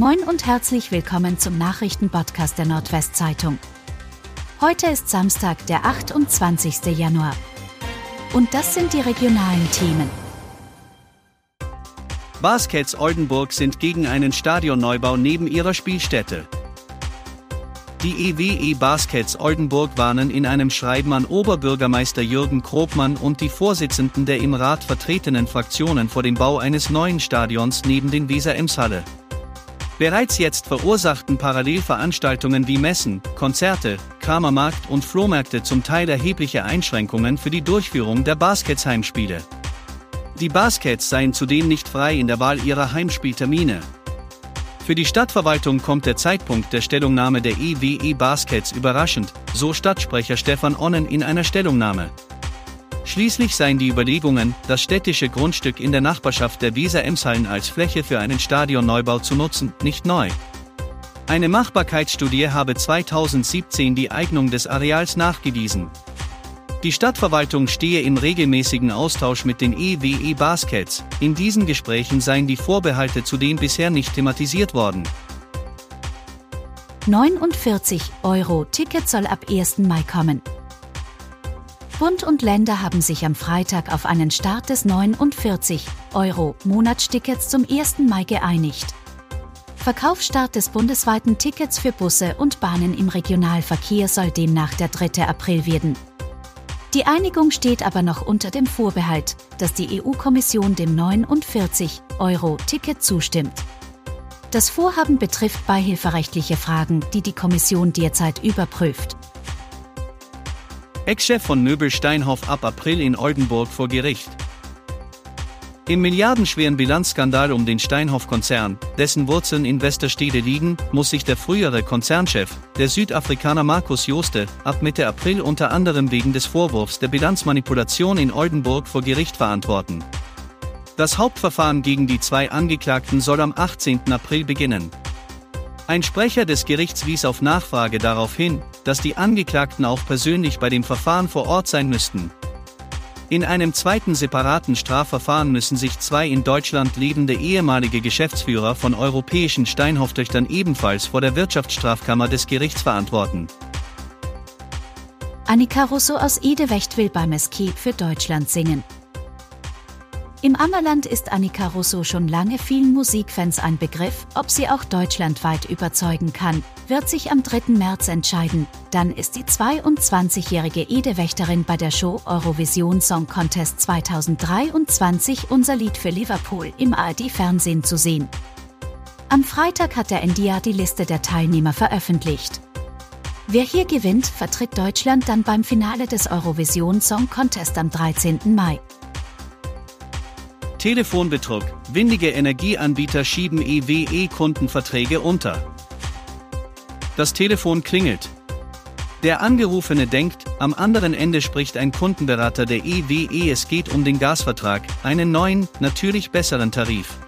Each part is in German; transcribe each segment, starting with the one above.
Moin und herzlich willkommen zum Nachrichtenpodcast der Nordwestzeitung. Heute ist Samstag, der 28. Januar. Und das sind die regionalen Themen. Baskets Oldenburg sind gegen einen Stadionneubau neben ihrer Spielstätte. Die EWE Baskets Oldenburg warnen in einem Schreiben an Oberbürgermeister Jürgen Krogmann und die Vorsitzenden der im Rat vertretenen Fraktionen vor dem Bau eines neuen Stadions neben den Weser-Ems-Halle. Bereits jetzt verursachten Parallelveranstaltungen wie Messen, Konzerte, Kramermarkt und Flohmärkte zum Teil erhebliche Einschränkungen für die Durchführung der Baskets-Heimspiele. Die Baskets seien zudem nicht frei in der Wahl ihrer Heimspieltermine, für die Stadtverwaltung kommt der Zeitpunkt der Stellungnahme der EWE Baskets überraschend, so Stadtsprecher Stefan Onnen in einer Stellungnahme. Schließlich seien die Überlegungen, das städtische Grundstück in der Nachbarschaft der Weser-Emshallen als Fläche für einen Stadionneubau zu nutzen, nicht neu. Eine Machbarkeitsstudie habe 2017 die Eignung des Areals nachgewiesen. Die Stadtverwaltung stehe im regelmäßigen Austausch mit den EWE Baskets. In diesen Gesprächen seien die Vorbehalte zudem bisher nicht thematisiert worden. 49 Euro Ticket soll ab 1. Mai kommen. Bund und Länder haben sich am Freitag auf einen Start des 49 Euro Monatstickets zum 1. Mai geeinigt. Verkaufsstart des bundesweiten Tickets für Busse und Bahnen im Regionalverkehr soll demnach der 3. April werden. Die Einigung steht aber noch unter dem Vorbehalt, dass die EU-Kommission dem 49-Euro-Ticket zustimmt. Das Vorhaben betrifft beihilferechtliche Fragen, die die Kommission derzeit überprüft. Ex-Chef von Möbel Steinhoff ab April in Oldenburg vor Gericht. Im milliardenschweren Bilanzskandal um den Steinhoff-Konzern, dessen Wurzeln in Westerstede liegen, muss sich der frühere Konzernchef, der Südafrikaner Markus Jooste, ab Mitte April unter anderem wegen des Vorwurfs der Bilanzmanipulation in Oldenburg vor Gericht verantworten. Das Hauptverfahren gegen die zwei Angeklagten soll am 18. April beginnen. Ein Sprecher des Gerichts wies auf Nachfrage darauf hin, dass die Angeklagten auch persönlich bei dem Verfahren vor Ort sein müssten, in einem zweiten separaten Strafverfahren müssen sich zwei in Deutschland lebende ehemalige Geschäftsführer von europäischen Steinhoff-Töchtern ebenfalls vor der Wirtschaftsstrafkammer des Gerichts verantworten. Annika Russo aus Edewecht will beim Escape für Deutschland singen. Im Ammerland ist Annika Russo schon lange vielen Musikfans ein Begriff, ob sie auch deutschlandweit überzeugen kann, wird sich am 3. März entscheiden. Dann ist die 22-jährige Edewächterin bei der Show Eurovision Song Contest 2023 unser Lied für Liverpool im ARD-Fernsehen zu sehen. Am Freitag hat der NDR die Liste der Teilnehmer veröffentlicht. Wer hier gewinnt, vertritt Deutschland dann beim Finale des Eurovision Song Contest am 13. Mai. Telefonbetrug. Windige Energieanbieter schieben EWE-Kundenverträge unter. Das Telefon klingelt. Der Angerufene denkt, am anderen Ende spricht ein Kundenberater der EWE, es geht um den Gasvertrag, einen neuen, natürlich besseren Tarif.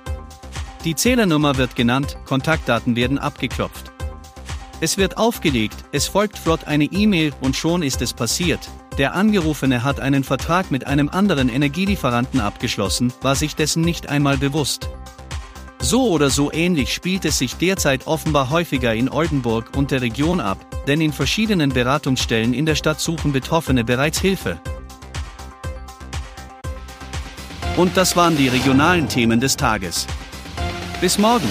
Die Zählernummer wird genannt, Kontaktdaten werden abgeklopft. Es wird aufgelegt, es folgt flott eine E-Mail und schon ist es passiert, der Angerufene hat einen Vertrag mit einem anderen Energielieferanten abgeschlossen, war sich dessen nicht einmal bewusst. So oder so ähnlich spielt es sich derzeit offenbar häufiger in Oldenburg und der Region ab, denn in verschiedenen Beratungsstellen in der Stadt suchen Betroffene bereits Hilfe. Und das waren die regionalen Themen des Tages. Bis morgen!